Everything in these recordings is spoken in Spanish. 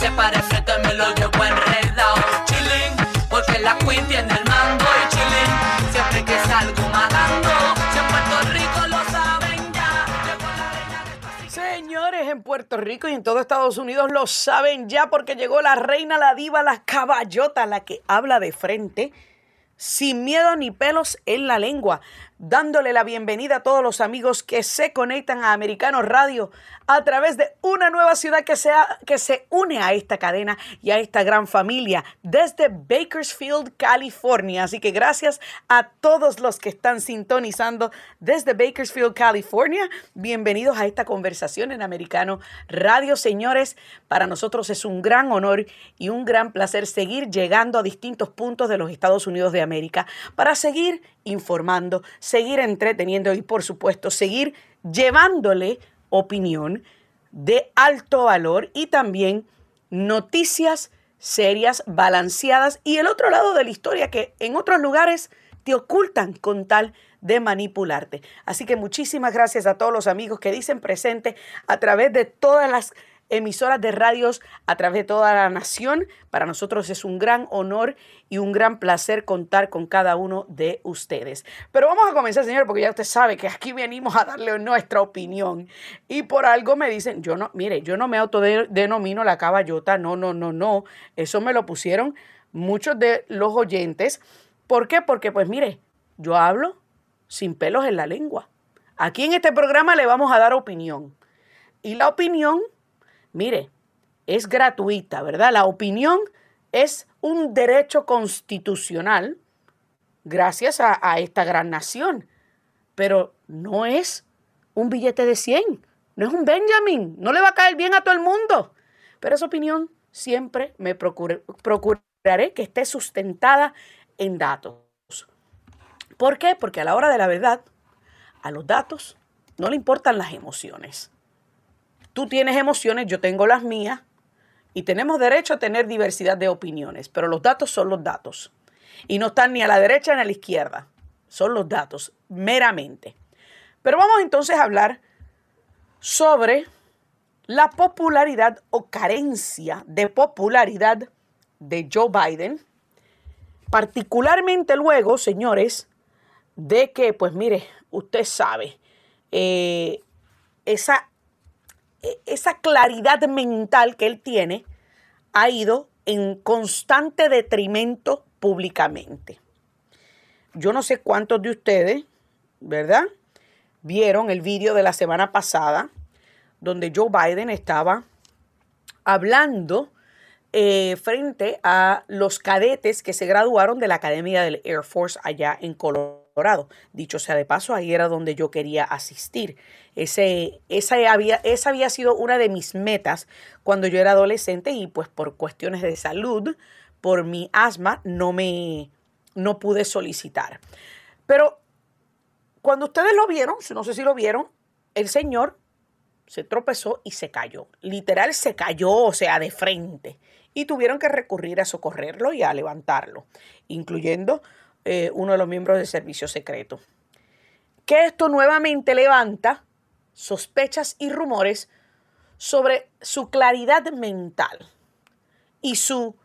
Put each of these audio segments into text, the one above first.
se pare frente me lo llevo enredado. Chilling, porque la queen tiene el mando y chilling, siempre que salgo matando. Si en Puerto Rico lo saben ya. Señores, en Puerto Rico y en todo Estados Unidos lo saben ya porque llegó la reina, la diva, la caballota, la que habla de frente, sin miedo ni pelos en la lengua, dándole la bienvenida a todos los amigos que se conectan a Americano Radio a través de una nueva ciudad que, sea, que se une a esta cadena y a esta gran familia desde Bakersfield, California. Así que gracias a todos los que están sintonizando desde Bakersfield, California. Bienvenidos a esta conversación en Americano Radio, señores. Para nosotros es un gran honor y un gran placer seguir llegando a distintos puntos de los Estados Unidos de América para seguir informando, seguir entreteniendo y por supuesto seguir llevándole opinión de alto valor y también noticias serias, balanceadas y el otro lado de la historia que en otros lugares te ocultan con tal de manipularte. Así que muchísimas gracias a todos los amigos que dicen presente a través de todas las emisoras de radios a través de toda la nación. Para nosotros es un gran honor y un gran placer contar con cada uno de ustedes. Pero vamos a comenzar, señor, porque ya usted sabe que aquí venimos a darle nuestra opinión. Y por algo me dicen, yo no, mire, yo no me autodenomino la caballota, no, no, no, no. Eso me lo pusieron muchos de los oyentes. ¿Por qué? Porque pues mire, yo hablo sin pelos en la lengua. Aquí en este programa le vamos a dar opinión. Y la opinión mire, es gratuita, ¿verdad? La opinión es un derecho constitucional gracias a, esta gran nación, pero no es un billete de 100, no es un Benjamin, no le va a caer bien a todo el mundo, pero esa opinión siempre me procuraré que esté sustentada en datos. ¿Por qué? Porque a la hora de la verdad, a los datos no le importan las emociones. Tú tienes emociones, yo tengo las mías y tenemos derecho a tener diversidad de opiniones, pero los datos son los datos. Y no están ni a la derecha ni a la izquierda, son los datos, meramente. Pero vamos entonces a hablar sobre la popularidad o carencia de popularidad de Joe Biden, particularmente luego, señores, de que, pues mire, usted sabe, eh, esa esa claridad mental que él tiene ha ido en constante detrimento públicamente. Yo no sé cuántos de ustedes, ¿verdad? Vieron el vídeo de la semana pasada donde Joe Biden estaba hablando eh, frente a los cadetes que se graduaron de la Academia del Air Force allá en Dicho sea de paso, ahí era donde yo quería asistir. Ese, esa, había, esa había sido una de mis metas cuando yo era adolescente y pues por cuestiones de salud, por mi asma, no me no pude solicitar. Pero cuando ustedes lo vieron, no sé si lo vieron, el señor se tropezó y se cayó. Literal se cayó, o sea, de frente. Y tuvieron que recurrir a socorrerlo y a levantarlo, incluyendo eh, uno de los miembros del servicio secreto. Que esto nuevamente levanta sospechas y rumores sobre su claridad mental y, su,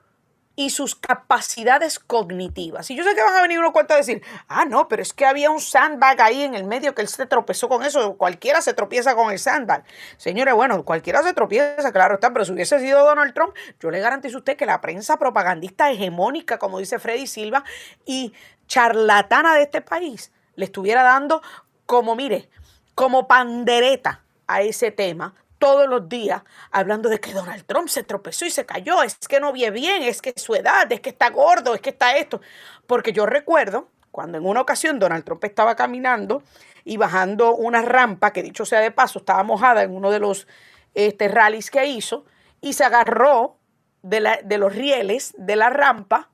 y sus capacidades cognitivas. Y yo sé que van a venir unos cuantos a decir, ah, no, pero es que había un sandbag ahí en el medio que él se tropezó con eso. Cualquiera se tropieza con el sandbag. Señores, bueno, cualquiera se tropieza, claro está, pero si hubiese sido Donald Trump, yo le garantizo a usted que la prensa propagandista hegemónica, como dice Freddy Silva, y charlatana de este país, le estuviera dando como, mire, como pandereta a ese tema todos los días hablando de que Donald Trump se tropezó y se cayó, es que no ve bien, es que su edad, es que está gordo, es que está esto. Porque yo recuerdo cuando en una ocasión Donald Trump estaba caminando y bajando una rampa, que dicho sea de paso, estaba mojada en uno de los este, rallies que hizo, y se agarró de, la, de los rieles de la rampa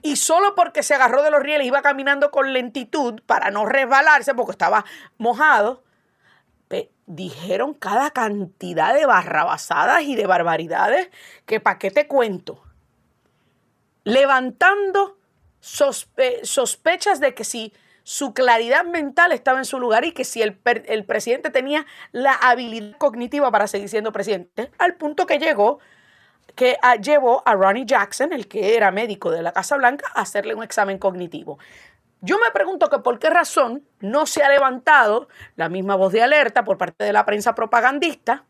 y solo porque se agarró de los rieles iba caminando con lentitud para no resbalarse porque estaba mojado, dijeron cada cantidad de barrabasadas y de barbaridades que para qué te cuento. Levantando sospechas de que si su claridad mental estaba en su lugar y que si el, el presidente tenía la habilidad cognitiva para seguir siendo presidente, al punto que llegó que ah, llevó a Ronnie Jackson, el que era médico de la Casa Blanca, a hacerle un examen cognitivo. Yo me pregunto que por qué razón no se ha levantado la misma voz de alerta por parte de la prensa propagandista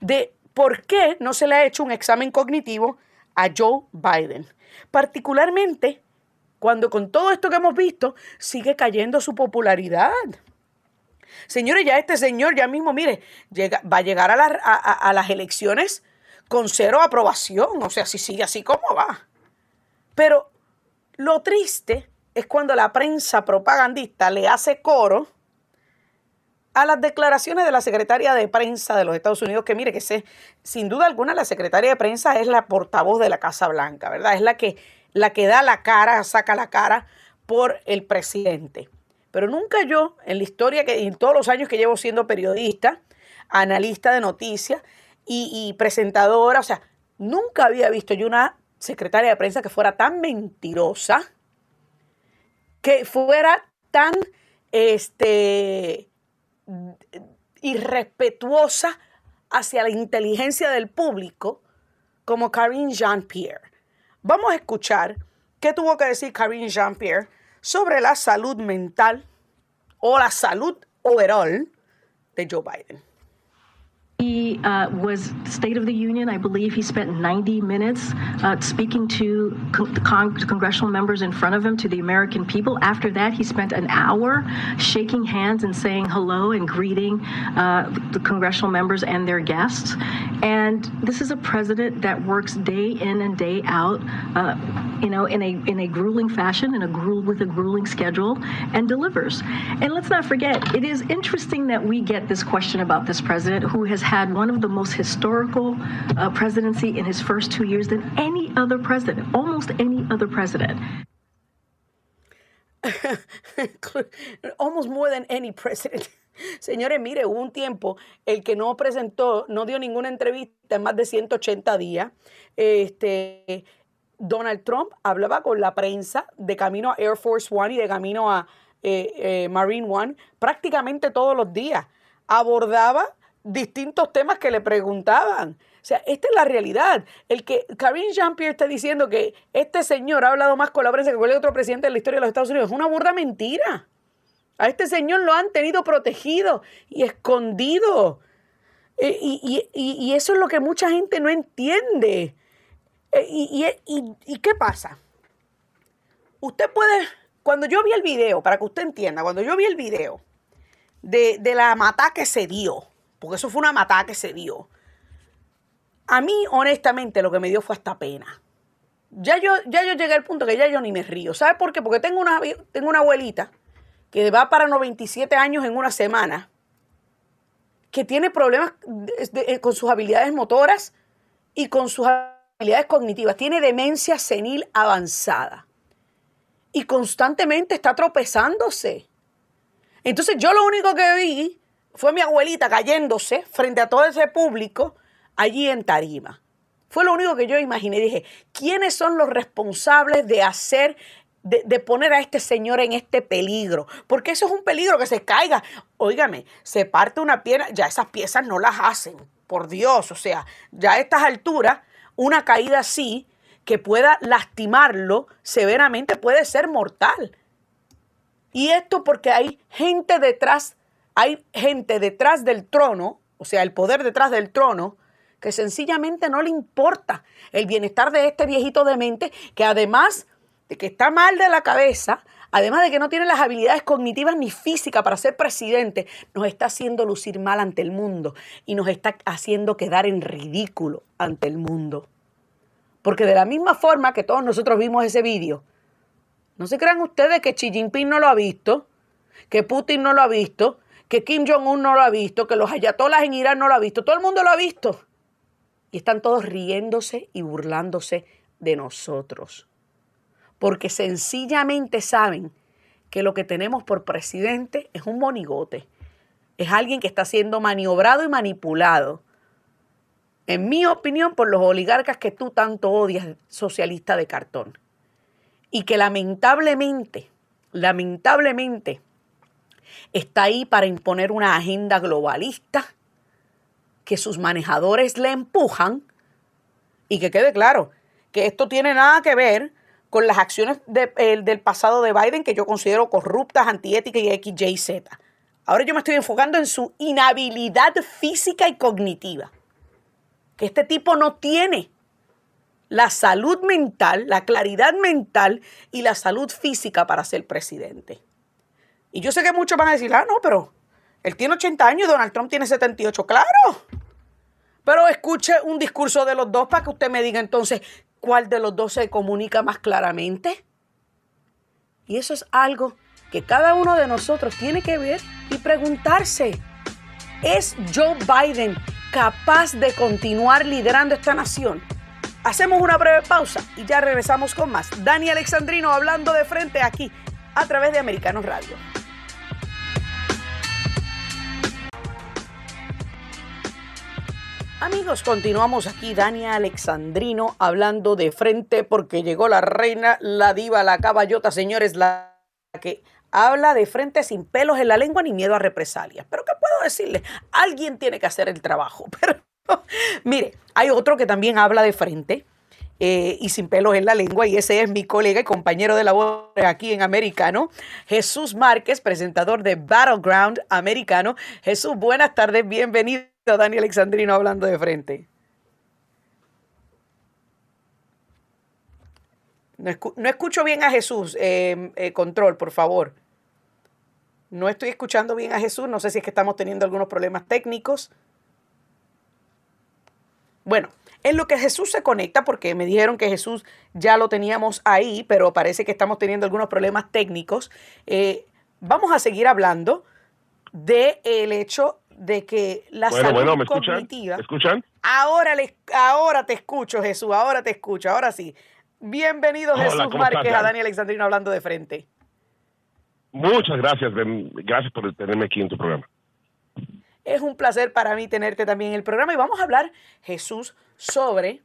de por qué no se le ha hecho un examen cognitivo a Joe Biden. Particularmente cuando con todo esto que hemos visto sigue cayendo su popularidad. Señores, ya este señor ya mismo, mire, llega, va a llegar a, a las elecciones con cero aprobación. O sea, si sigue así, ¿cómo va? Pero lo triste es cuando la prensa propagandista le hace coro a las declaraciones de la secretaria de prensa de los Estados Unidos, que mire que sé, sin duda alguna la secretaria de prensa es la portavoz de la Casa Blanca, ¿verdad? Es la que, la que da la cara, saca la cara por el presidente. Pero nunca yo, en la historia, que en todos los años que llevo siendo periodista, analista de noticias y, y presentadora, o sea, nunca había visto yo una secretaria de prensa que fuera tan mentirosa, que fuera tan este, irrespetuosa hacia la inteligencia del público como Karine Jean-Pierre. Vamos a escuchar qué tuvo que decir Karine Jean-Pierre sobre la salud mental o la salud overall de Joe Biden. He uh, was State of the Union. I believe he spent 90 minutes uh, speaking to con- con- congressional members in front of him, to the American people. After that, he spent an hour shaking hands and saying hello and greeting uh, the congressional members and their guests. And this is a president that works day in and day out, uh, you know, in a in a grueling fashion, in a gruel with a grueling schedule, and delivers. And let's not forget, it is interesting that we get this question about this president who has had one of the most historical uh, presidency in his first two years than any other president, almost any other president. almost more than any president. Señores, mire, hubo un tiempo el que no presentó, no dio ninguna entrevista en más de 180 días. Este, Donald Trump hablaba con la prensa de camino a Air Force One y de camino a eh, eh, Marine One prácticamente todos los días. Abordaba distintos temas que le preguntaban. O sea, esta es la realidad. El que Karine Jean-Pierre esté diciendo que este señor ha hablado más con la prensa que cualquier otro presidente de la historia de los Estados Unidos es una burda mentira. A este señor lo han tenido protegido y escondido. Eh, y, eso es lo que mucha gente no entiende. Eh, y, qué pasa? Usted puede, cuando yo vi el video, para que usted entienda, cuando yo vi el video de, de la mata que se dio, porque eso fue una matada que se dio. A mí, honestamente, lo que me dio fue hasta pena. Ya yo, ya yo llegué al punto que ya yo ni me río. ¿Sabes por qué? Porque tengo una, tengo una abuelita que va para 97 años en una semana, que tiene problemas eh, con sus habilidades motoras y con sus habilidades cognitivas. Tiene demencia senil avanzada. Y constantemente está tropezándose. Entonces yo lo único que vi fue mi abuelita cayéndose frente a todo ese público allí en Tarima. Fue lo único que yo imaginé. Dije, ¿quiénes son los responsables de hacer, de, poner a este señor en este peligro? Porque eso es un peligro que se caiga. Óigame, se parte una pierna, ya esas piezas no las hacen, por Dios. O sea, ya a estas alturas, una caída así que pueda lastimarlo severamente puede ser mortal. Y esto porque hay gente detrás hay gente detrás del trono, o sea, el poder detrás del trono, que sencillamente no le importa el bienestar de este viejito demente, que además de que está mal de la cabeza, además de que no tiene las habilidades cognitivas ni físicas para ser presidente, nos está haciendo lucir mal ante el mundo y nos está haciendo quedar en ridículo ante el mundo. Porque de la misma forma que todos nosotros vimos ese vídeo, no se crean ustedes que Xi Jinping no lo ha visto, que Putin no lo ha visto, que Kim Jong-un no lo ha visto, que los ayatolas en Irán no lo ha visto, todo el mundo lo ha visto. Y están todos riéndose y burlándose de nosotros. Porque sencillamente saben que lo que tenemos por presidente es un monigote. Es alguien que está siendo maniobrado y manipulado. En mi opinión, por los oligarcas que tú tanto odias, socialista de cartón. Y que lamentablemente, lamentablemente, está ahí para imponer una agenda globalista que sus manejadores le empujan Y que quede claro que esto tiene nada que ver con las acciones del pasado de Biden que yo considero corruptas, antiéticas y X. Ahora yo me estoy enfocando en su inhabilidad física y cognitiva. Que este tipo no tiene la salud mental, la claridad mental y la salud física para ser presidente. Y yo sé que muchos van a decir, ah, no, pero él tiene 80 años y Donald Trump tiene 78. Claro. Pero escuche un discurso de los dos para que usted me diga entonces cuál de los dos se comunica más claramente. Y eso es algo que cada uno de nosotros tiene que ver y preguntarse. ¿Es Joe Biden capaz de continuar liderando esta nación? Hacemos una breve pausa y ya regresamos con más. Dani Alexandrino hablando de frente aquí a través de Americanos Radio. Amigos, continuamos aquí, Dani Alexandrino, hablando de frente porque llegó la reina, la diva, la caballota, señores, la que habla de frente sin pelos en la lengua ni miedo a represalias. Pero ¿qué puedo decirle? Alguien tiene que hacer el trabajo. Pero mire, hay otro que también habla de frente. Eh, y sin pelos en la lengua, y ese es mi colega y compañero de labor aquí en Americano, Jesús Márquez, presentador de Battleground Americano. Jesús, buenas tardes, bienvenido. Dani Alexandrino hablando de frente. No, escucho bien a Jesús. Em, eh, control, por favor. No estoy escuchando bien a Jesús. No sé si es que estamos teniendo algunos problemas técnicos. Bueno, en lo que Jesús se conecta, porque me dijeron que Jesús ya lo teníamos ahí, pero parece que estamos teniendo algunos problemas técnicos. Eh, vamos a seguir hablando del el hecho de que la bueno, salud bueno, ¿me cognitiva. escuchan? Ahora, ahora te escucho, Jesús, ahora te escucho, ahora sí. Bienvenido, Hola, Jesús ¿cómo Márquez, estás, a Dani Alexandrino hablando de frente. Muchas gracias, Ben. Gracias por tenerme aquí en tu programa. Es un placer para mí tenerte también en el programa y vamos a hablar, Jesús, sobre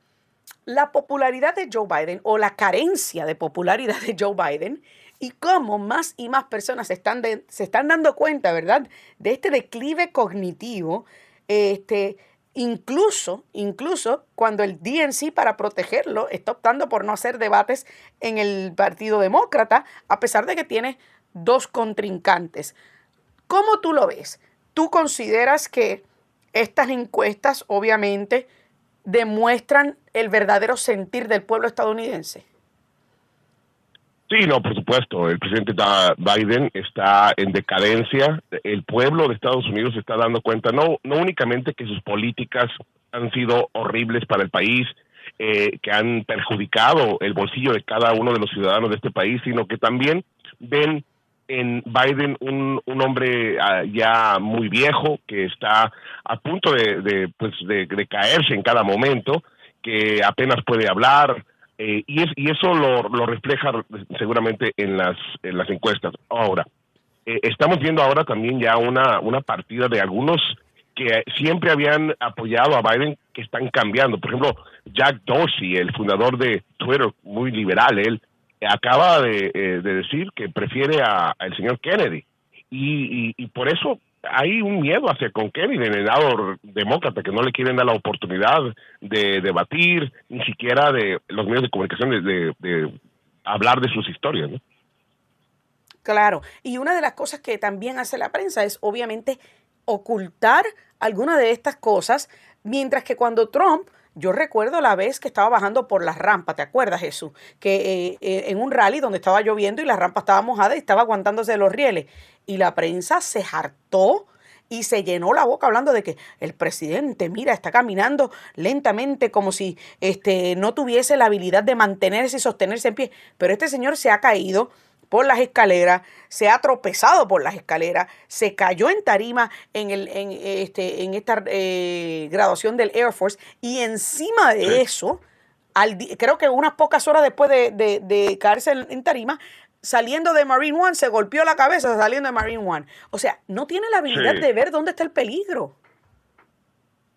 la popularidad de Joe Biden o la carencia de popularidad de Joe Biden y cómo más y más personas se están, se están dando cuenta, ¿verdad?, de este declive cognitivo, este, incluso, incluso cuando el DNC para protegerlo está optando por no hacer debates en el Partido Demócrata, a pesar de que tiene dos contrincantes. ¿Cómo tú lo ves? ¿Tú consideras que estas encuestas obviamente demuestran el verdadero sentir del pueblo estadounidense? Sí, no, por supuesto. El presidente Biden está en decadencia. El pueblo de Estados Unidos se está dando cuenta, no, no únicamente que sus políticas han sido horribles para el país, eh, que han perjudicado el bolsillo de cada uno de los ciudadanos de este país, sino que también ven en Biden un, un hombre ah, ya muy viejo que está a punto de, pues, de, de caerse en cada momento, que apenas puede hablar, eh, y, es, y eso lo, lo refleja seguramente en las, en las encuestas. Ahora, eh, estamos viendo ahora también ya una, una partida de algunos que siempre habían apoyado a Biden que están cambiando. Por ejemplo, Jack Dorsey, el fundador de Twitter, muy liberal, él acaba de, eh, de decir que prefiere a- al señor Kennedy. Y, por eso hay un miedo hacia con Kennedy en el lado demócrata, que no le quieren dar la oportunidad de debatir, ni siquiera de los medios de comunicación de, hablar de sus historias. Claro, y una de las cosas que también hace la prensa es obviamente ocultar alguna de estas cosas, mientras que cuando Trump, yo recuerdo la vez que estaba bajando por la rampa, ¿te acuerdas Jesús? Que eh, eh, en un rally donde estaba lloviendo y la rampa estaba mojada y estaba aguantándose de los rieles, y la prensa se hartó y se llenó la boca hablando de que el presidente, mira, está caminando lentamente como si este, no tuviese la habilidad de mantenerse y sostenerse en pie. Pero este señor se ha caído por las escaleras, se ha tropezado por las escaleras, se cayó en tarima en, el, en, este, en esta eh, graduación del Air Force y encima de Sí. eso, al creo que unas pocas horas después de, de- de caerse en, en tarima, saliendo de Marine One, se golpeó la cabeza saliendo de Marine One. O sea, no tiene la habilidad Sí. de ver dónde está el peligro.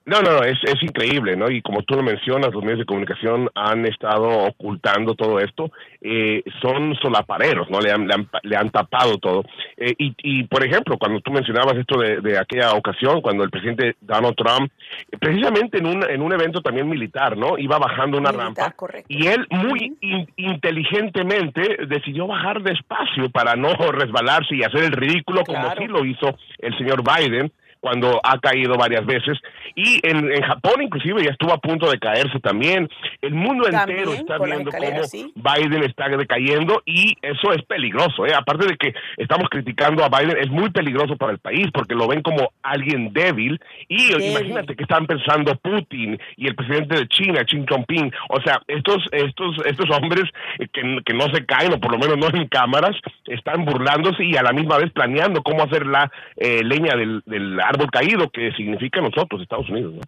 No, no, no, es, es increíble, ¿no? Y como tú lo mencionas, los medios de comunicación han estado ocultando todo esto. Eh, son solapareros, ¿no? Le han, le han, tapado todo. Eh, y, y, por ejemplo, cuando tú mencionabas esto de, de, aquella ocasión, cuando el presidente Donald Trump, precisamente en un, en un evento también militar, ¿no? Iba bajando una rampa. Y él muy inteligentemente decidió bajar despacio para no resbalarse y hacer el ridículo como sí lo hizo el señor Biden cuando ha caído varias veces. Y en, en, Japón inclusive ya estuvo a punto de caerse también. El mundo entero está viendo cómo Biden está decayendo y eso es peligroso. ¿eh? Aparte de que estamos criticando a Biden, es muy peligroso para el país porque lo ven como alguien débil. Y imagínate que están pensando Putin y el presidente de China, Xi Jinping. O sea, estos, estos, estos hombres que, que no se caen, o por lo menos no en cámaras, están burlándose y a la misma vez planeando cómo hacer la eh, leña del, del árbol caído que significa nosotros, Estados Unidos. ¿no?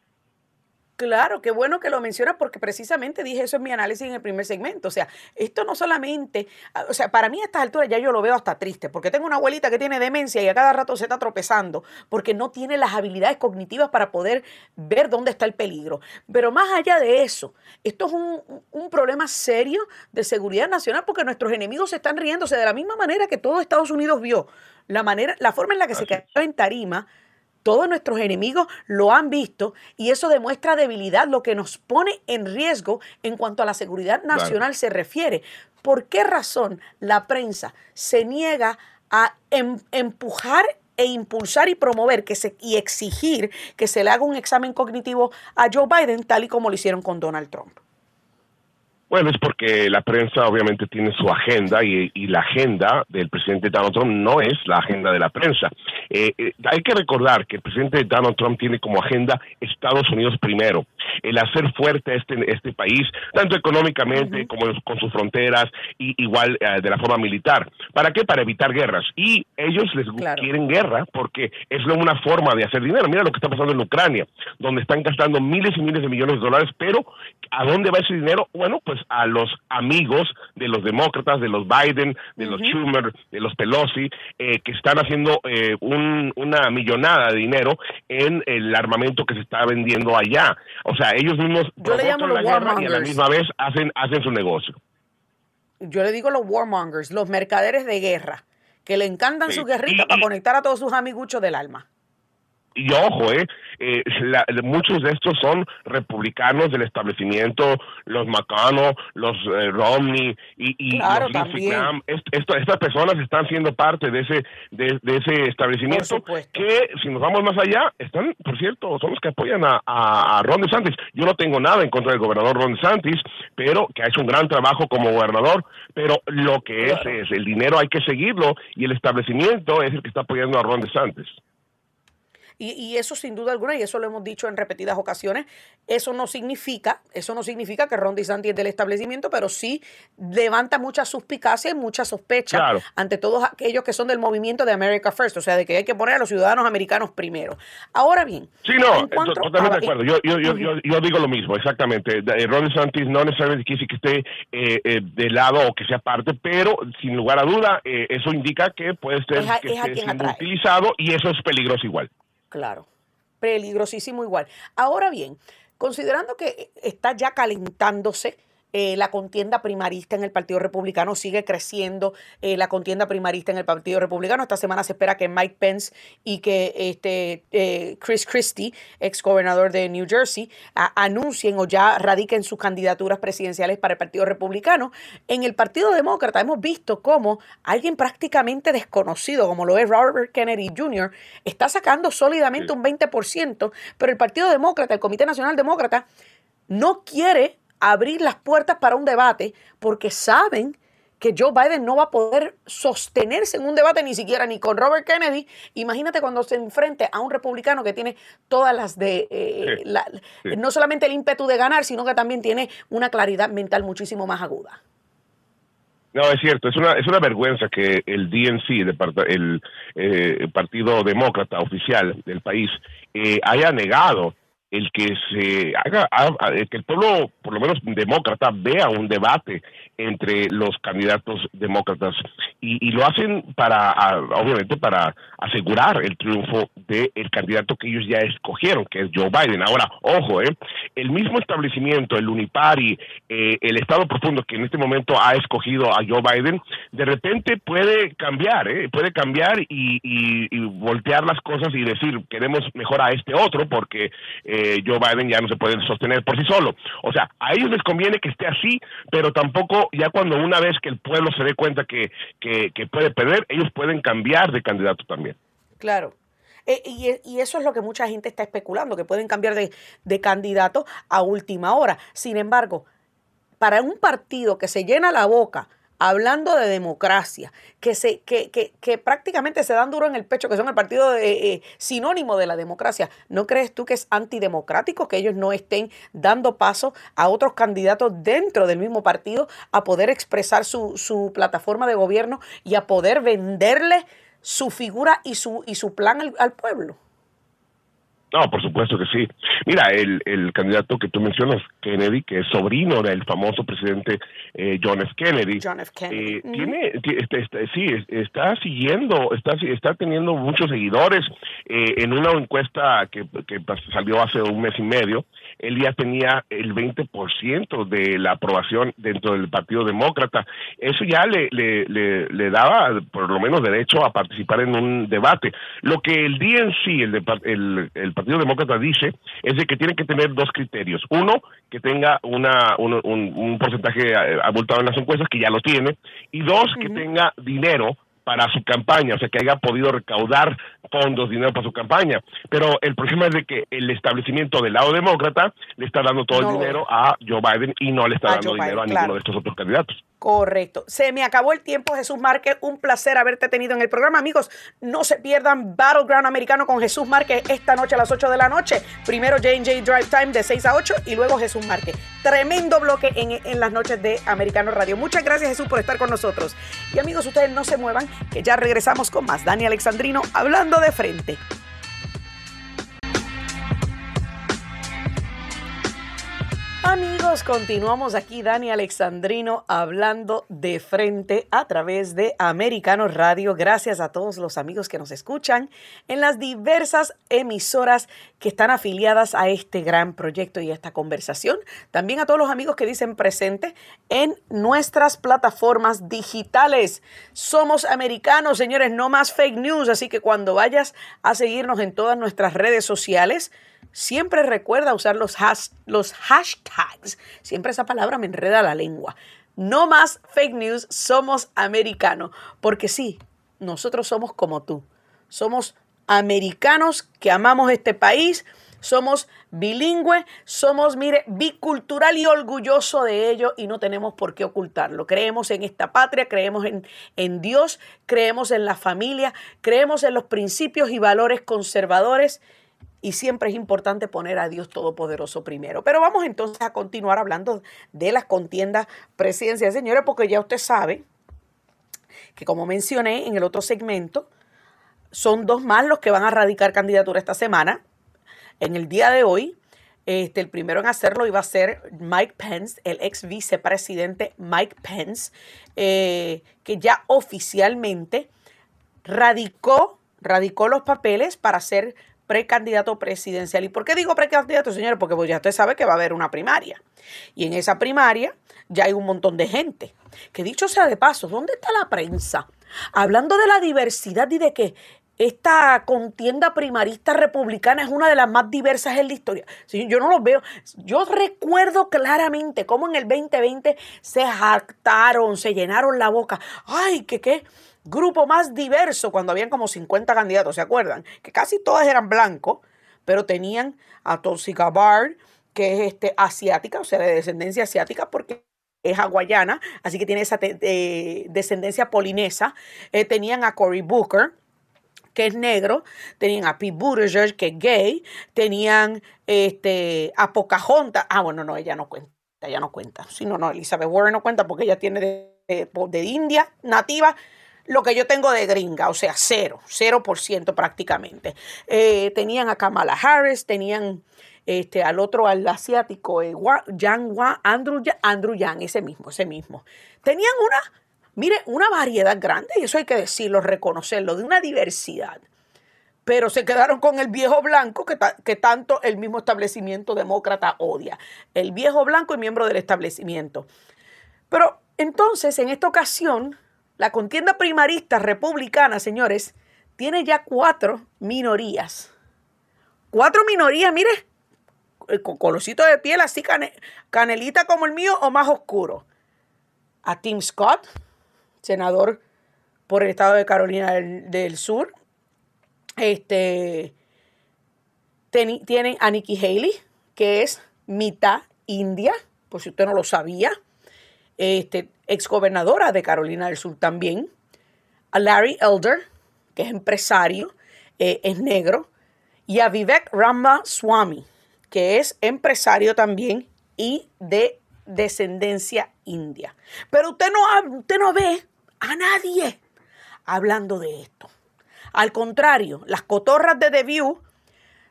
Claro, qué bueno que lo mencionas porque precisamente dije eso en mi análisis en el primer segmento. O sea, esto no solamente, ah, o sea, para mí a estas alturas ya yo lo veo hasta triste porque tengo una abuelita que tiene demencia y a cada rato se está tropezando porque no tiene las habilidades cognitivas para poder ver dónde está el peligro. Pero más allá de eso, esto es un, un problema serio de seguridad nacional porque nuestros enemigos se están riéndose de la misma manera que todo Estados Unidos vio. La manera, la forma en la que se quedó en tarima todos nuestros enemigos lo han visto y eso demuestra debilidad, lo que nos pone en riesgo en cuanto a la seguridad nacional se refiere. ¿Por qué razón la prensa se niega a em, empujar e impulsar y promover que se, y exigir que se le haga un examen cognitivo a Joe Biden tal y como lo hicieron con Donald Trump? Bueno, es porque la prensa obviamente tiene su agenda y, la agenda del presidente Donald Trump no es la agenda de la prensa. Eh, eh, hay que recordar que el presidente Donald Trump tiene como agenda Estados Unidos primero, el hacer fuerte este, este país, tanto económicamente como con sus fronteras y igual eh, de la forma militar. ¿Para qué? Para evitar guerras. Y ellos les quieren guerra porque es una forma de hacer dinero. Mira lo que está pasando en Ucrania, donde están gastando miles y miles de millones de dólares, pero ¿a dónde va ese dinero? Bueno, pues a los amigos de los demócratas, de los Biden, de los Schumer, de los Pelosi, eh, que están haciendo eh, una millonada de dinero en el armamento que se está vendiendo allá. O sea, ellos mismos Yo le llamo los y a la misma vez hacen, hacen su negocio. Yo le digo los warmongers, los mercaderes de guerra, que le encantan su guerrita para conectar a todos sus amiguchos del alma y ojo, eh, eh muchos de estos son republicanos del establecimiento, los McConnell, los eh, Romney y, y los Graham. estas personas están siendo parte de ese de, ese establecimiento que, si nos vamos más allá, están, por cierto, son los que apoyan a, a, Ron DeSantis. Yo no tengo nada en contra del gobernador Ron DeSantis, pero que ha hecho un gran trabajo como gobernador, pero lo que es es el dinero hay que seguirlo y el establecimiento es el que está apoyando a Ron DeSantis. Y, eso sin duda alguna, y eso lo hemos dicho en repetidas ocasiones, eso no significa, eso no significa que Ron DeSantis es del establecimiento, pero sí levanta mucha suspicacia y mucha sospecha ante todos aquellos que son del movimiento de America First, o sea, de que hay que poner a los ciudadanos americanos primero. Ahora bien, sí, no, totalmente de acuerdo. Yo, yo, yo, yo, digo lo mismo, exactamente. Eh, Ron DeSantis no necesariamente quiere decir que esté eh, eh, de lado o que sea parte, pero sin lugar a duda, eso indica que puede ser que esté siendo utilizado y eso es peligroso igual. Claro, peligrosísimo igual. Ahora bien, considerando que está ya calentándose eh, la contienda primarista en el Partido Republicano sigue creciendo, eh, la contienda primarista en el Partido Republicano. Esta semana se espera que Mike Pence y que este, eh, Chris Christie, ex gobernador de New Jersey, anuncien o ya radiquen sus candidaturas presidenciales para el Partido Republicano. En el Partido Demócrata hemos visto cómo alguien prácticamente desconocido, como lo es Robert Kennedy Jr., está sacando sólidamente un 20%, pero el Partido Demócrata, el Comité Nacional Demócrata, no quiere abrir las puertas para un debate porque saben que Joe Biden no va a poder sostenerse en un debate ni siquiera ni con Robert Kennedy. Imagínate cuando se enfrente a un republicano que tiene todas las de, eh, no solamente el ímpetu de ganar, sino que también tiene una claridad mental muchísimo más aguda. No, es cierto, es una, es una vergüenza que el DNC, el, eh, Partido Demócrata oficial del país, eh, haya negado el que se haga, que el pueblo, por lo menos demócrata, vea un debate entre los candidatos demócratas y, lo hacen para, obviamente, para asegurar el triunfo del candidato que ellos ya escogieron, que es Joe Biden. Ahora, ojo, eh, el mismo establecimiento, el Unipari, eh, el Estado Profundo que en este momento ha escogido a Joe Biden, de repente puede cambiar, eh, puede cambiar y, y, voltear las cosas y decir queremos mejor a este otro porque eh, Joe Biden ya no se puede sostener por sí solo. O sea, a ellos les conviene que esté así, pero tampoco ya cuando una vez que el pueblo se dé cuenta que, que, puede perder, ellos pueden cambiar de candidato también. Claro. Eh, y, y, eso es lo que mucha gente está especulando, que pueden cambiar de, de candidato a última hora. Sin embargo, para un partido que se llena la boca hablando de democracia, que, se, que, que, que, prácticamente se dan duro en el pecho, que son el partido eh, sinónimo de la democracia. ¿No crees tú que es antidemocrático que ellos no estén dando paso a otros candidatos dentro del mismo partido a poder expresar su, su plataforma de gobierno y a poder venderle su figura y su, y su plan al pueblo? No, por supuesto que sí. Mira, el, el candidato que tú mencionas, Kennedy, que es sobrino del famoso presidente eh, John F. Kennedy, John F. Kennedy. Eh, tiene, este, este, sí, está siguiendo, está, está teniendo muchos seguidores. Eh, en una encuesta que, que salió hace un mes y medio, él ya tenía el 20% de la aprobación dentro del Partido Demócrata. Eso ya le, le, le, le, daba por lo menos derecho a participar en un debate. Lo que el DNC, el, el, el Partido Demócrata dice es de que tiene que tener dos criterios. Uno, que tenga una, un, un, porcentaje eh, abultado en las encuestas, que ya lo tiene. Y dos, que tenga dinero para su campaña, o sea, que haya podido recaudar fondos, dinero para su campaña. Pero el problema es de que el establecimiento del lado demócrata le está dando todo el dinero a Joe Biden y no le está dando dinero a ninguno de estos otros candidatos. Correcto. Se me acabó el tiempo, Jesús Márquez. Un placer haberte tenido en el programa. Amigos, no se pierdan Battleground Americano con Jesús Márquez esta noche a las 8 de la noche. Primero J&J Drive Time de 6 a 8 y luego Jesús Márquez. Tremendo bloque en, en las noches de Americano Radio. Muchas gracias Jesús por estar con nosotros. Y amigos, ustedes no se muevan, que ya regresamos con más. Dani Alexandrino hablando de frente. Amigos, continuamos aquí Dani Alexandrino hablando de frente a través de Americano Radio. Gracias a todos los amigos que nos escuchan en las diversas emisoras que están afiliadas a este gran proyecto y a esta conversación. También a todos los amigos que dicen presente en nuestras plataformas digitales. Somos americanos, señores, no más fake news, así que cuando vayas a seguirnos en todas nuestras redes sociales, Siempre recuerda usar los, los hashtags. Siempre esa palabra me enreda la lengua. No más fake news, somos americanos. Porque sí, nosotros somos como tú. Somos americanos que amamos este país, somos bilingües, somos, mire, bicultural y orgulloso de ello y no tenemos por qué ocultarlo. Creemos en esta patria, creemos en, en Dios, creemos en la familia, creemos en los principios y valores conservadores y siempre es importante poner a Dios Todopoderoso primero. Pero vamos entonces a continuar hablando de las contiendas presidenciales, señores, porque ya usted sabe que como mencioné en el otro segmento, son dos más los que van a radicar candidatura esta semana. En el día de hoy, este, el primero en hacerlo iba a ser Mike Pence, el ex vicepresidente Mike Pence, eh, que ya oficialmente radicó, radicó los papeles para ser precandidato presidencial. ¿Y por qué digo precandidato, señores? Porque pues ya usted sabe que va a haber una primaria. Y en esa primaria ya hay un montón de gente. Que dicho sea de paso, ¿dónde está la prensa? Hablando de la diversidad y de que esta contienda primarista republicana es una de las más diversas en la historia. yo no lo veo. Yo recuerdo claramente cómo en el 2020 se jactaron, se llenaron la boca. Ay, que qué grupo más diverso cuando habían como 50 candidatos, ¿se acuerdan? Que casi todas eran blancos, pero tenían a Tulsi Gabbard, que es este, asiática, o sea, de descendencia asiática, porque es hawaiana, así que tiene esa descendencia polinesa. Eh, tenían a Cory Booker, que es negro, tenían a Pete Buttigieg, que es gay, tenían este, a Pocahontas, ah, bueno, no, ella no cuenta, ella no cuenta, sí, no, no, Elizabeth Warren no cuenta porque ella tiene de, de India nativa lo que yo tengo de gringa, o sea, cero, cero por ciento prácticamente. Eh, tenían a Kamala Harris, tenían este, al otro, al asiático, eh, Andrew, Andrew Yang, ese mismo, ese mismo. Tenían una, mire, una variedad grande, y eso hay que decirlo, reconocerlo, de una diversidad. Pero se quedaron con el viejo blanco que tanto el mismo establecimiento demócrata odia. El viejo blanco y miembro del establecimiento. Pero entonces, en esta ocasión, la contienda primarista republicana, señores, tiene ya cuatro minorías. Cuatro minorías, mire, eh, con colorcito de piel así canelita como el mío o más oscuro. A Tim Scott, senador por el estado de Carolina del, Sur. Este, tienen a Nikki Haley, que es mitad india, por si usted no lo sabía. Este, exgobernadora de Carolina del Sur también. A Larry Elder, que es empresario, eh, es negro. Y a Vivek Ramaswamy, que es empresario también y de descendencia india. Pero usted no, usted no ve a nadie hablando de esto. Al contrario, las cotorras de The View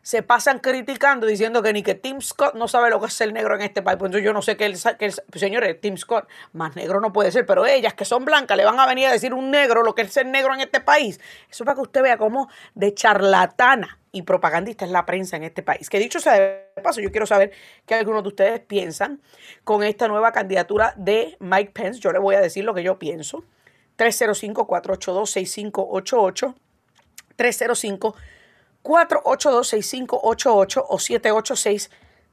se pasan criticando diciendo que ni que Tim Scott no sabe lo que es ser negro en este país. Pues yo no sé qué el, que señores, Tim Scott más negro no puede ser, pero ellas que son blancas le van a venir a decir un negro lo que es ser negro en este país. Eso para que usted vea cómo de charlatana y propagandista es la prensa en este país. Que dicho sea de paso, yo quiero saber qué algunos de ustedes piensan con esta nueva candidatura de Mike Pence. Yo le voy a decir lo que yo pienso. 305-482-6588. 305 482-6588 o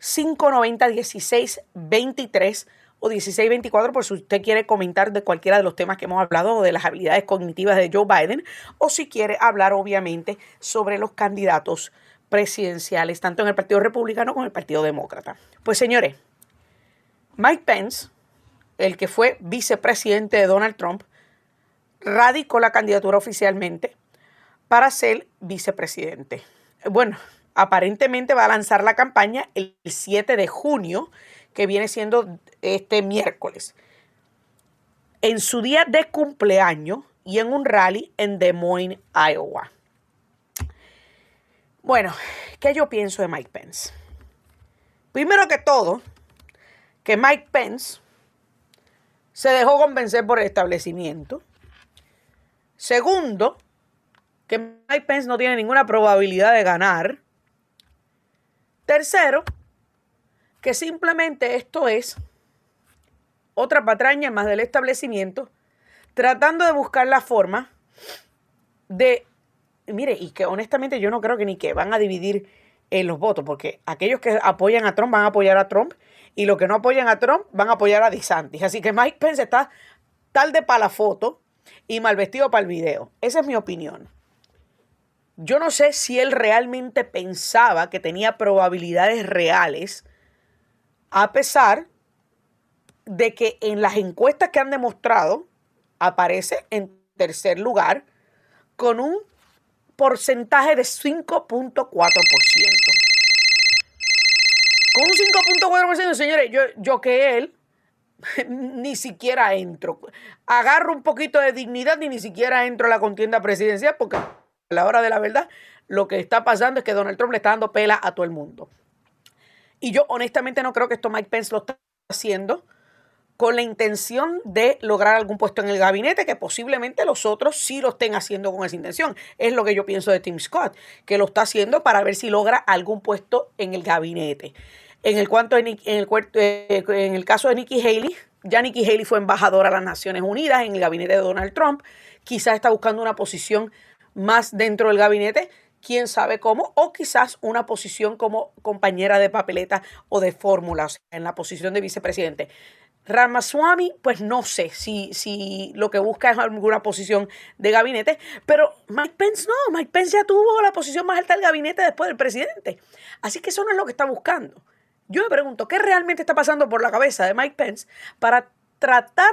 786-590-1623 o 1624 por si usted quiere comentar de cualquiera de los temas que hemos hablado o de las habilidades cognitivas de Joe Biden o si quiere hablar obviamente sobre los candidatos presidenciales tanto en el Partido Republicano como en el Partido Demócrata. Pues señores, Mike Pence, el que fue vicepresidente de Donald Trump, radicó la candidatura oficialmente para ser vicepresidente. Bueno, aparentemente va a lanzar la campaña el 7 de junio, que viene siendo este miércoles. En su día de cumpleaños y en un rally en Des Moines, Iowa. Bueno, ¿qué yo pienso de Mike Pence? Primero que todo, que Mike Pence se dejó convencer por el establecimiento. Segundo, que Mike Pence no tiene ninguna probabilidad de ganar. Tercero, que simplemente esto es otra patraña más del establecimiento, tratando de buscar la forma de, mire, y que honestamente yo no creo que ni que van a dividir eh, los votos, porque aquellos que apoyan a Trump van a apoyar a Trump y los que no apoyan a Trump van a apoyar a DeSantis. Así que Mike Pence está tal de para la foto y mal vestido para el video. Esa es mi opinión. Yo no sé si él realmente pensaba que tenía probabilidades reales, a pesar de que en las encuestas que han demostrado aparece en tercer lugar con un porcentaje de 5.4%. Con un 5.4%, señores, yo, yo que él ni siquiera entro. Agarro un poquito de dignidad y ni siquiera entro a la contienda presidencial porque a la hora de la verdad, lo que está pasando es que Donald Trump le está dando pela a todo el mundo. Y yo honestamente no creo que esto Mike Pence lo está haciendo con la intención de lograr algún puesto en el gabinete, que posiblemente los otros sí lo estén haciendo con esa intención. Es lo que yo pienso de Tim Scott, que lo está haciendo para ver si logra algún puesto en el gabinete. En el, cuanto, eh, en el caso de Nikki Haley, ya Nikki Haley fue embajadora a las Naciones Unidas en el gabinete de Donald Trump. Quizás está buscando una posición más dentro del gabinete, quién sabe cómo, o quizás una posición como compañera de papeleta o de fórmula, o sea, en la posición de vicepresidente. Ramaswamy, pues no sé si, si lo que busca es alguna posición de gabinete, pero Mike Pence no, Mike Pence ya tuvo la posición más alta del gabinete después del presidente. Así que eso no es lo que está buscando. Yo me pregunto, ¿qué realmente está pasando por la cabeza de Mike Pence para tratar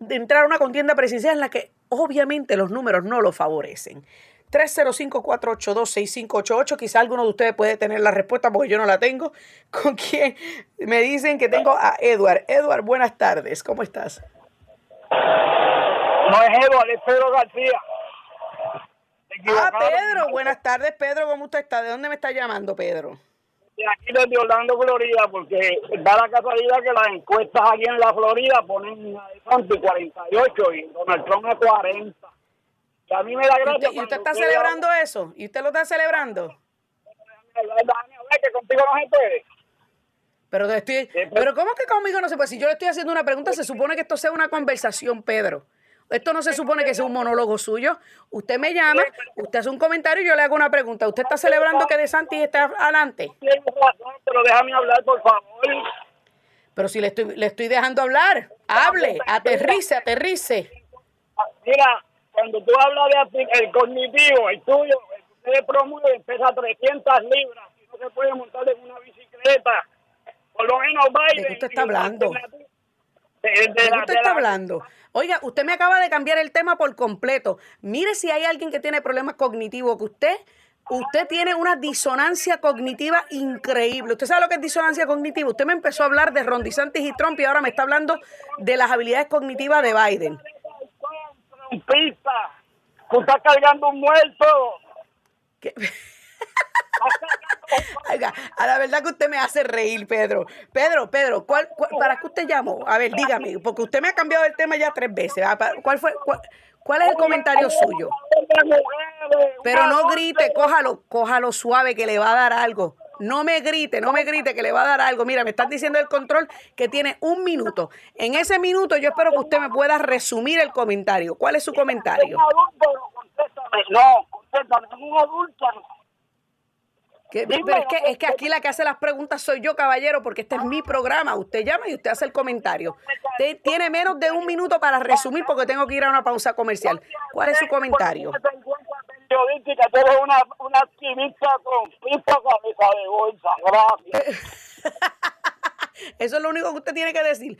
de entrar a una contienda presidencial en la que obviamente los números no lo favorecen. 305-482-6588. Quizá alguno de ustedes puede tener la respuesta porque yo no la tengo. ¿Con quién? Me dicen que tengo a Edward. Edward, buenas tardes. ¿Cómo estás? No es Eduardo, es Pedro García. Ah, Pedro, buenas tardes, Pedro, ¿cómo usted está? ¿De dónde me está llamando, Pedro? De aquí desde Orlando, Florida, porque da la casualidad que las encuestas aquí en la Florida ponen a Santi 48 y Donald Trump a 40. Y a mí me da gracia. ¿Y usted, está celebrando eso? ¿Y usted lo está celebrando? que contigo no se puede. Pero, estoy, pero ¿cómo que conmigo no se puede? Si yo le estoy haciendo una pregunta, se supone que esto sea una conversación, Pedro. Esto no se supone que sea un monólogo suyo. Usted me llama, usted hace un comentario y yo le hago una pregunta. ¿Usted está celebrando que De Santis está adelante? Pero déjame hablar, por favor. Pero si le estoy, le estoy dejando hablar, hable, aterrice, aterrice. Mira, cuando tú hablas de el cognitivo, el tuyo, el que usted promueve, pesa 300 libras y no se puede montar en una bicicleta. Por lo menos Biden. ¿De qué usted está hablando? ¿De, qué usted está hablando? Oiga, usted me acaba de cambiar el tema por completo. Mire si hay alguien que tiene problemas cognitivos, que usted, usted tiene una disonancia cognitiva increíble. ¿Usted sabe lo que es disonancia cognitiva? Usted me empezó a hablar de Ron DeSantis y Trump y ahora me está hablando de las habilidades cognitivas de Biden. Trumpista, tú estás cargando un muerto. ¿Qué? A la verdad que usted me hace reír, Pedro. Pedro, Pedro, ¿cuál, para qué usted llamó? A ver, dígame, porque usted me ha cambiado el tema ya tres veces. ¿Cuál fue? Cuál, es el comentario suyo? Pero no grite, cójalo, cójalo suave que le va a dar algo. No me grite, no me grite que le va a dar algo. Mira, me están diciendo el control que tiene un minuto. En ese minuto yo espero que usted me pueda resumir el comentario. ¿Cuál es su comentario? No, contéstame, un adulto pero es que, es que aquí la que hace las preguntas soy yo, caballero, porque este es mi programa. Usted llama y usted hace el comentario. Usted tiene menos de un minuto para resumir porque tengo que ir a una pausa comercial. ¿Cuál es su comentario? una, una con de bolsa. Eso es lo único que usted tiene que decir.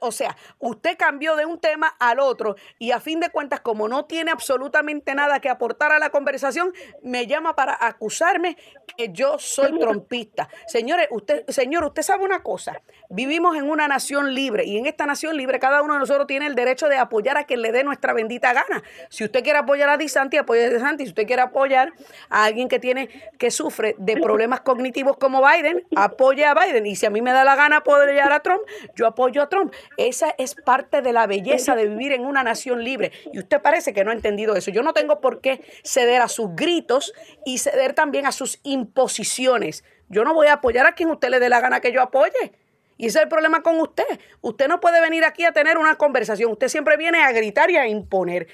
O sea, usted cambió de un tema al otro y a fin de cuentas, como no tiene absolutamente nada que aportar a la conversación, me llama para acusarme que yo soy trompista. Señores, usted, señor, usted sabe una cosa. Vivimos en una nación libre y en esta nación libre cada uno de nosotros tiene el derecho de apoyar a quien le dé nuestra bendita gana. Si usted quiere apoyar a Disanti, apoye a Disanti. Si usted quiere apoyar a alguien que tiene que sufre de problemas cognitivos como Biden, apoye a Biden. Y si a mí me da la gana apoyar a Trump, yo apoyo a Trump. Esa es parte de la belleza de vivir en una nación libre. Y usted parece que no ha entendido eso. Yo no tengo por qué ceder a sus gritos y ceder también a sus imposiciones. Yo no voy a apoyar a quien usted le dé la gana que yo apoye. Y ese es el problema con usted. Usted no puede venir aquí a tener una conversación. Usted siempre viene a gritar y a imponer.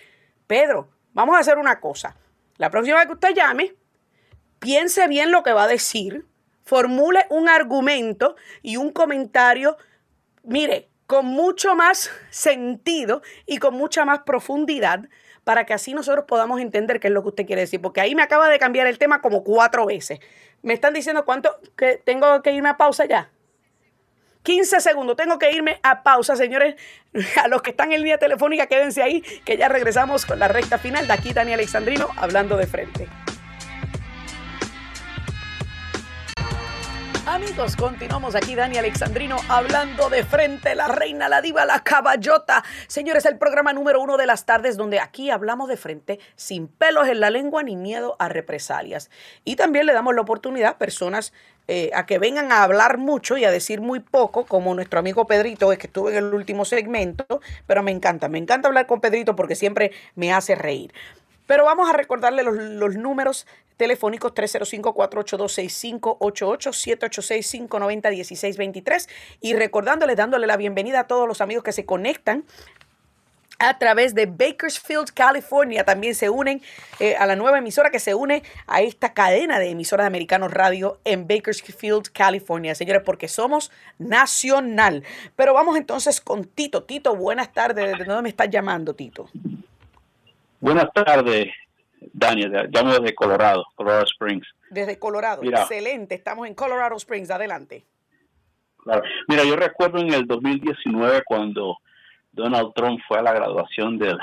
Pedro, vamos a hacer una cosa. La próxima vez que usted llame, piense bien lo que va a decir formule un argumento y un comentario, mire, con mucho más sentido y con mucha más profundidad para que así nosotros podamos entender qué es lo que usted quiere decir, porque ahí me acaba de cambiar el tema como cuatro veces. Me están diciendo cuánto que tengo que irme a pausa ya. 15 segundos, tengo que irme a pausa, señores. A los que están en línea telefónica, quédense ahí, que ya regresamos con la recta final. De aquí, Dani Alexandrino, hablando de frente. Amigos, continuamos aquí, Dani Alexandrino, hablando de frente, la reina, la diva, la caballota. Señores, el programa número uno de las tardes, donde aquí hablamos de frente, sin pelos en la lengua ni miedo a represalias. Y también le damos la oportunidad a personas eh, a que vengan a hablar mucho y a decir muy poco, como nuestro amigo Pedrito, que estuvo en el último segmento, pero me encanta, me encanta hablar con Pedrito porque siempre me hace reír. Pero vamos a recordarle los, números telefónicos 305-482-6588, 786-590-1623 y recordándoles, dándole la bienvenida a todos los amigos que se conectan a través de Bakersfield, California. También se unen eh, a la nueva emisora que se une a esta cadena de emisoras de Americanos Radio en Bakersfield, California. Señores, porque somos nacional. Pero vamos entonces con Tito. Tito, buenas tardes. ¿De dónde me estás llamando, Tito? Buenas tardes. Daniel, llamo desde Colorado, Colorado Springs. Desde Colorado, excelente, estamos en Colorado Springs, adelante. Claro. Mira, yo recuerdo en el 2019 cuando Donald Trump fue a la graduación del,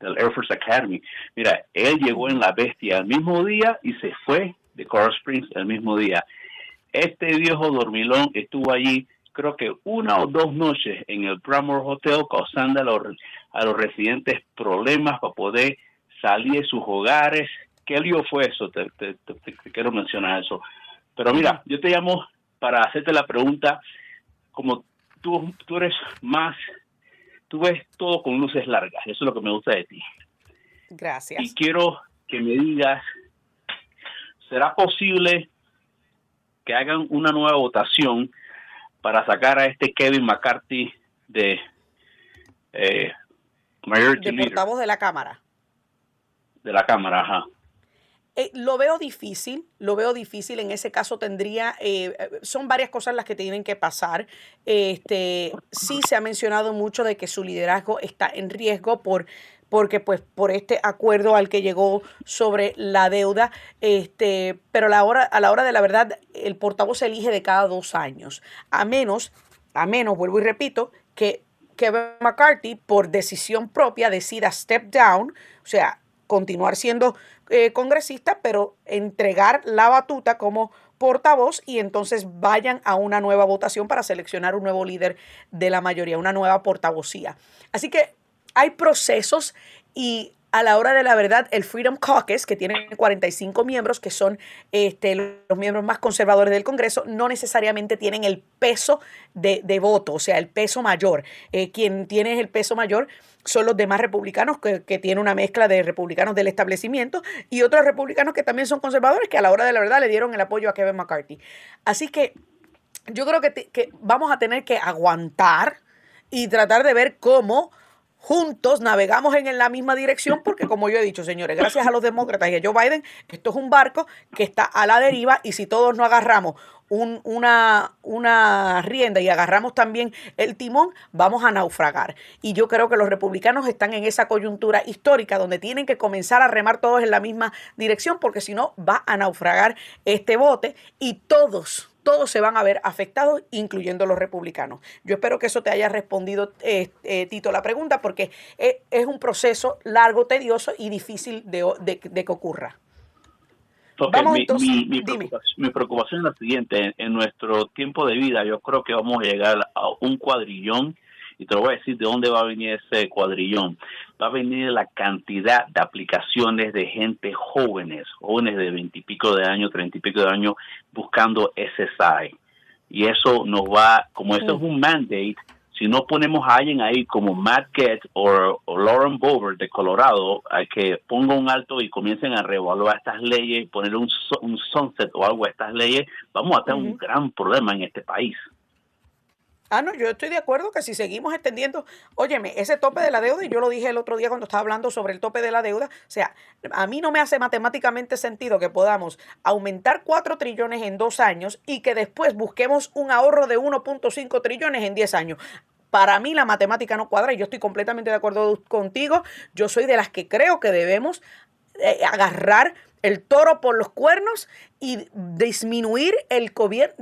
Air Force Academy. Mira, él llegó en la bestia el mismo día y se fue de Colorado Springs el mismo día. Este viejo dormilón estuvo allí creo que una o dos noches en el Bramore Hotel causando a los, a los residentes problemas para poder salir de sus hogares. ¿Qué lío fue eso? Te, te, quiero mencionar eso. Pero mira, yo te llamo para hacerte la pregunta, como tú, tú eres más, tú ves todo con luces largas, eso es lo que me gusta de ti. Gracias. Y quiero que me digas, ¿será posible que hagan una nueva votación para sacar a este Kevin McCarthy de eh, de portavoz de la Cámara. De la Cámara, ajá. Eh, lo veo difícil, lo veo difícil. En ese caso tendría, eh, son varias cosas las que tienen que pasar. Este, sí se ha mencionado mucho de que su liderazgo está en riesgo por porque pues por este acuerdo al que llegó sobre la deuda, este, pero a la hora, a la hora de la verdad, el portavoz se elige de cada dos años, a menos, a menos, vuelvo y repito, que Kevin McCarthy, por decisión propia, decida step down, o sea, continuar siendo eh, congresista, pero entregar la batuta como portavoz y entonces vayan a una nueva votación para seleccionar un nuevo líder de la mayoría, una nueva portavocía. Así que hay procesos y a la hora de la verdad, el Freedom Caucus, que tiene 45 miembros, que son este, los miembros más conservadores del Congreso, no necesariamente tienen el peso de, voto, o sea, el peso mayor. Eh, quien tiene el peso mayor son los demás republicanos, que, que tienen una mezcla de republicanos del establecimiento y otros republicanos que también son conservadores, que a la hora de la verdad le dieron el apoyo a Kevin McCarthy. Así que yo creo que, que vamos a tener que aguantar y tratar de ver cómo juntos navegamos en la misma dirección porque como yo he dicho, señores, gracias a los demócratas y a Joe Biden, esto es un barco que está a la deriva y si todos no agarramos una, una rienda y agarramos también el timón, vamos a naufragar. Y yo creo que los republicanos están en esa coyuntura histórica donde tienen que comenzar a remar todos en la misma dirección porque si no va a naufragar este bote y todos, todos se van a ver afectados, incluyendo los republicanos. Yo espero que eso te haya respondido, eh, eh, Tito, la pregunta, porque es, un proceso largo, tedioso y difícil de, que ocurra. vamos, mi, entonces, mi, preocupación, es la siguiente. En, nuestro tiempo de vida, yo creo que vamos a llegar a un cuadrillón y te lo voy a decir de dónde va a venir ese cuadrillón. Va a venir la cantidad de aplicaciones de gente jóvenes, jóvenes de veintipico de años, treinta y pico de años, buscando SSI. Y eso nos va, como esto es un mandate, si no ponemos a alguien ahí como Matt Gaetz o, Lauren Bover de Colorado, a que ponga un alto y comiencen a reevaluar estas leyes, poner un, un sunset o algo a estas leyes, vamos a tener un gran problema en este país. Ah, no, yo estoy de acuerdo que si seguimos extendiendo, óyeme, ese tope de la deuda, y yo lo dije el otro día cuando estaba hablando sobre el tope de la deuda, o sea, a mí no me hace matemáticamente sentido que podamos aumentar 4 trillones en dos años y que después busquemos un ahorro de 1.5 trillones en 10 años. Para mí la matemática no cuadra y yo estoy completamente de acuerdo contigo. Yo soy de las que creo que debemos eh, agarrar el toro por los cuernos y disminuir el,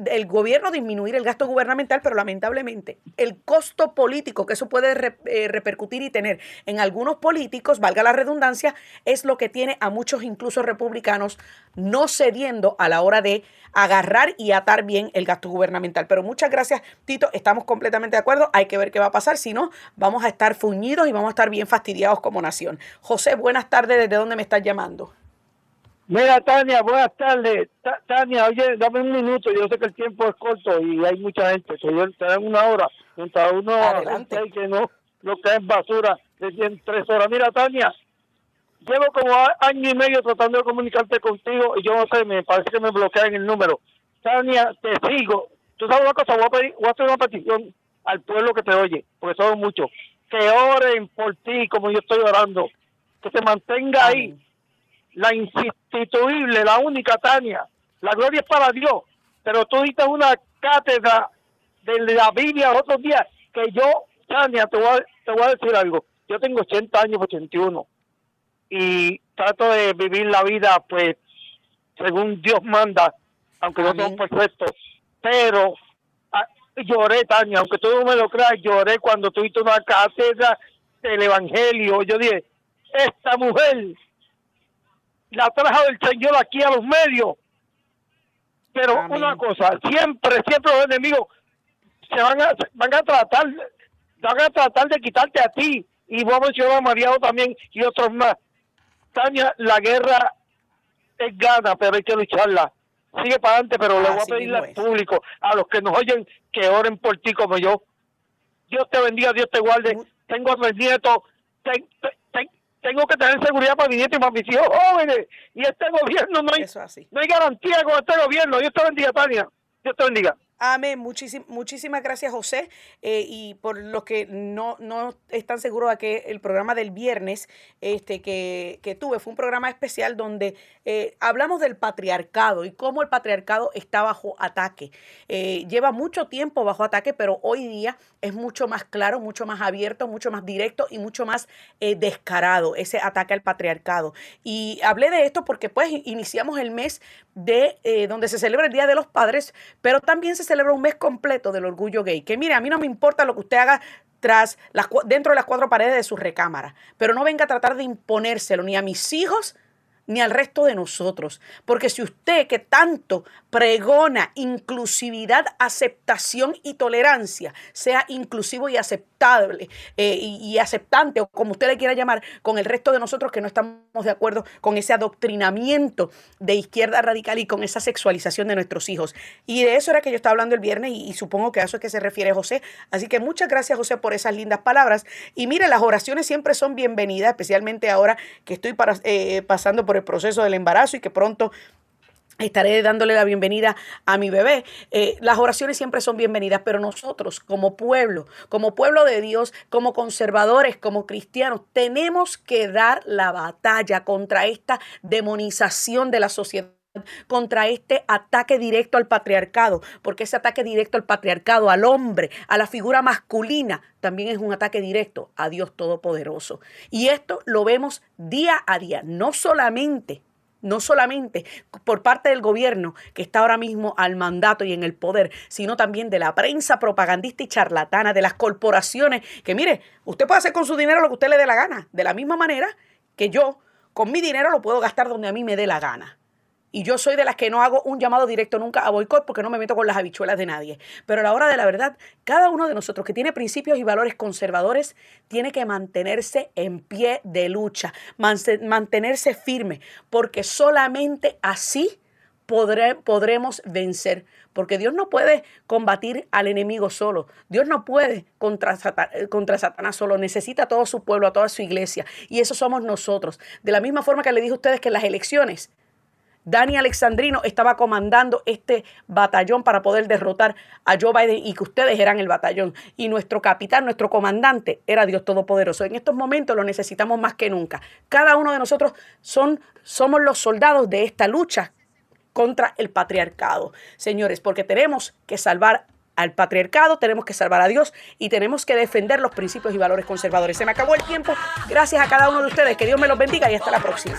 el gobierno, disminuir el gasto gubernamental, pero lamentablemente el costo político que eso puede eh, repercutir y tener en algunos políticos, valga la redundancia, es lo que tiene a muchos incluso republicanos no cediendo a la hora de agarrar y atar bien el gasto gubernamental. Pero muchas gracias, Tito, estamos completamente de acuerdo, hay que ver qué va a pasar, si no, vamos a estar fuñidos y vamos a estar bien fastidiados como nación. José, buenas tardes, ¿desde dónde me estás llamando? Mira, Tania, buenas tardes. Tania, oye, dame un minuto. Yo sé que el tiempo es corto y hay mucha gente. Si yo te una hora, mientras uno. Hay que no lo que es basura de tres horas. Mira, Tania, llevo como año y medio tratando de comunicarte contigo y yo no sé, me parece que me bloquean el número. Tania, te sigo. Tú sabes una cosa, voy a, pedir, voy a hacer una petición al pueblo que te oye, porque somos muchos. Que oren por ti como yo estoy orando. Que se mantenga ahí la instituible, la única Tania. La gloria es para Dios. Pero tú diste una cátedra de la Biblia otros días que yo, Tania, te voy, a, te voy a decir algo. Yo tengo 80 años, 81, y trato de vivir la vida, pues, según Dios manda, aunque no somos perfectos. Pero ah, lloré, Tania, aunque tú no me lo creas, lloré cuando tuviste una cátedra del Evangelio. Yo dije, esta mujer la trajo del Señor aquí a los medios. Pero una cosa, siempre, siempre los enemigos se van a, van a tratar, van a tratar de quitarte a ti. Y vos mencionar a Mariano también y otros más. Tania, la guerra es gana, pero hay que lucharla. Sigue para adelante, pero le voy a Así pedir mismo al público, a los que nos oyen, que oren por ti como yo. Dios te bendiga, Dios te guarde. Tengo a mis nietos. ten- tengo que tener seguridad para mis nietos y para mis hijos jóvenes. Y este gobierno no hay, Eso es así. no hay garantía con este gobierno. Dios te bendiga, Tania. Dios te bendiga. Amén. Muchísim- muchísimas gracias, José. Eh, y por los que no, no están seguros de que el programa del viernes este, que, que tuve fue un programa especial donde eh, hablamos del patriarcado y cómo el patriarcado está bajo ataque. Eh, lleva mucho tiempo bajo ataque, pero hoy día es mucho más claro, mucho más abierto, mucho más directo y mucho más descarado ese ataque al patriarcado. Y hablé de esto porque pues iniciamos el mes de donde se celebra el Día de los Padres, pero también se celebra un mes completo del orgullo gay. Que mire, a mí no me importa lo que usted haga tras dentro de las cuatro paredes de su recámara, pero no venga a tratar de imponérselo ni a mis hijos ni al resto de nosotros. Porque si usted que tanto pregona inclusividad, aceptación y tolerancia, sea inclusivo y aceptable eh, y, aceptante, o como usted le quiera llamar, con el resto de nosotros que no estamos de acuerdo con ese adoctrinamiento de izquierda radical y con esa sexualización de nuestros hijos. Y de eso era que yo estaba hablando el viernes y, supongo que a eso es que se refiere José. Así que muchas gracias José por esas lindas palabras. Y mire, las oraciones siempre son bienvenidas, especialmente ahora que estoy eh, pasando por el proceso del embarazo y que pronto Estaré dándole la bienvenida a mi bebé. Eh, las oraciones siempre son bienvenidas, pero nosotros como pueblo, como pueblo de Dios, como conservadores, como cristianos, tenemos que dar la batalla contra esta demonización de la sociedad contra este ataque directo al patriarcado, porque ese ataque directo al patriarcado, al hombre, a la figura masculina, también es un ataque directo a Dios Todopoderoso. Y esto lo vemos día a día, no solamente no solamente por parte del gobierno que está ahora mismo al mandato y en el poder, sino también de la prensa propagandista y charlatana, de las corporaciones, que mire, usted puede hacer con su dinero lo que usted le dé la gana, de la misma manera que yo con mi dinero lo puedo gastar donde a mí me dé la gana. Y yo soy de las que no hago un llamado directo nunca a boicot porque no me meto con las habichuelas de nadie. Pero a la hora de la verdad, cada uno de nosotros que tiene principios y valores conservadores tiene que mantenerse en pie de lucha, mantenerse firme, porque solamente así podremos vencer. Porque Dios no puede combatir al enemigo solo. Dios no puede contra Satanás solo. Necesita a todo su pueblo, a toda su iglesia. Y eso somos nosotros. De la misma forma que le dije a ustedes que en las elecciones Dani Alexandrino estaba comandando este batallón para poder derrotar a Joe Biden y que ustedes eran el batallón. Y nuestro capitán, nuestro comandante era Dios Todopoderoso. En estos momentos lo necesitamos más que nunca. Cada uno de nosotros son, somos los soldados de esta lucha contra el patriarcado. Señores, porque tenemos que salvar al patriarcado, tenemos que salvar a Dios y tenemos que defender los principios y valores conservadores. Se me acabó el tiempo. Gracias a cada uno de ustedes. Que Dios me los bendiga y hasta la próxima.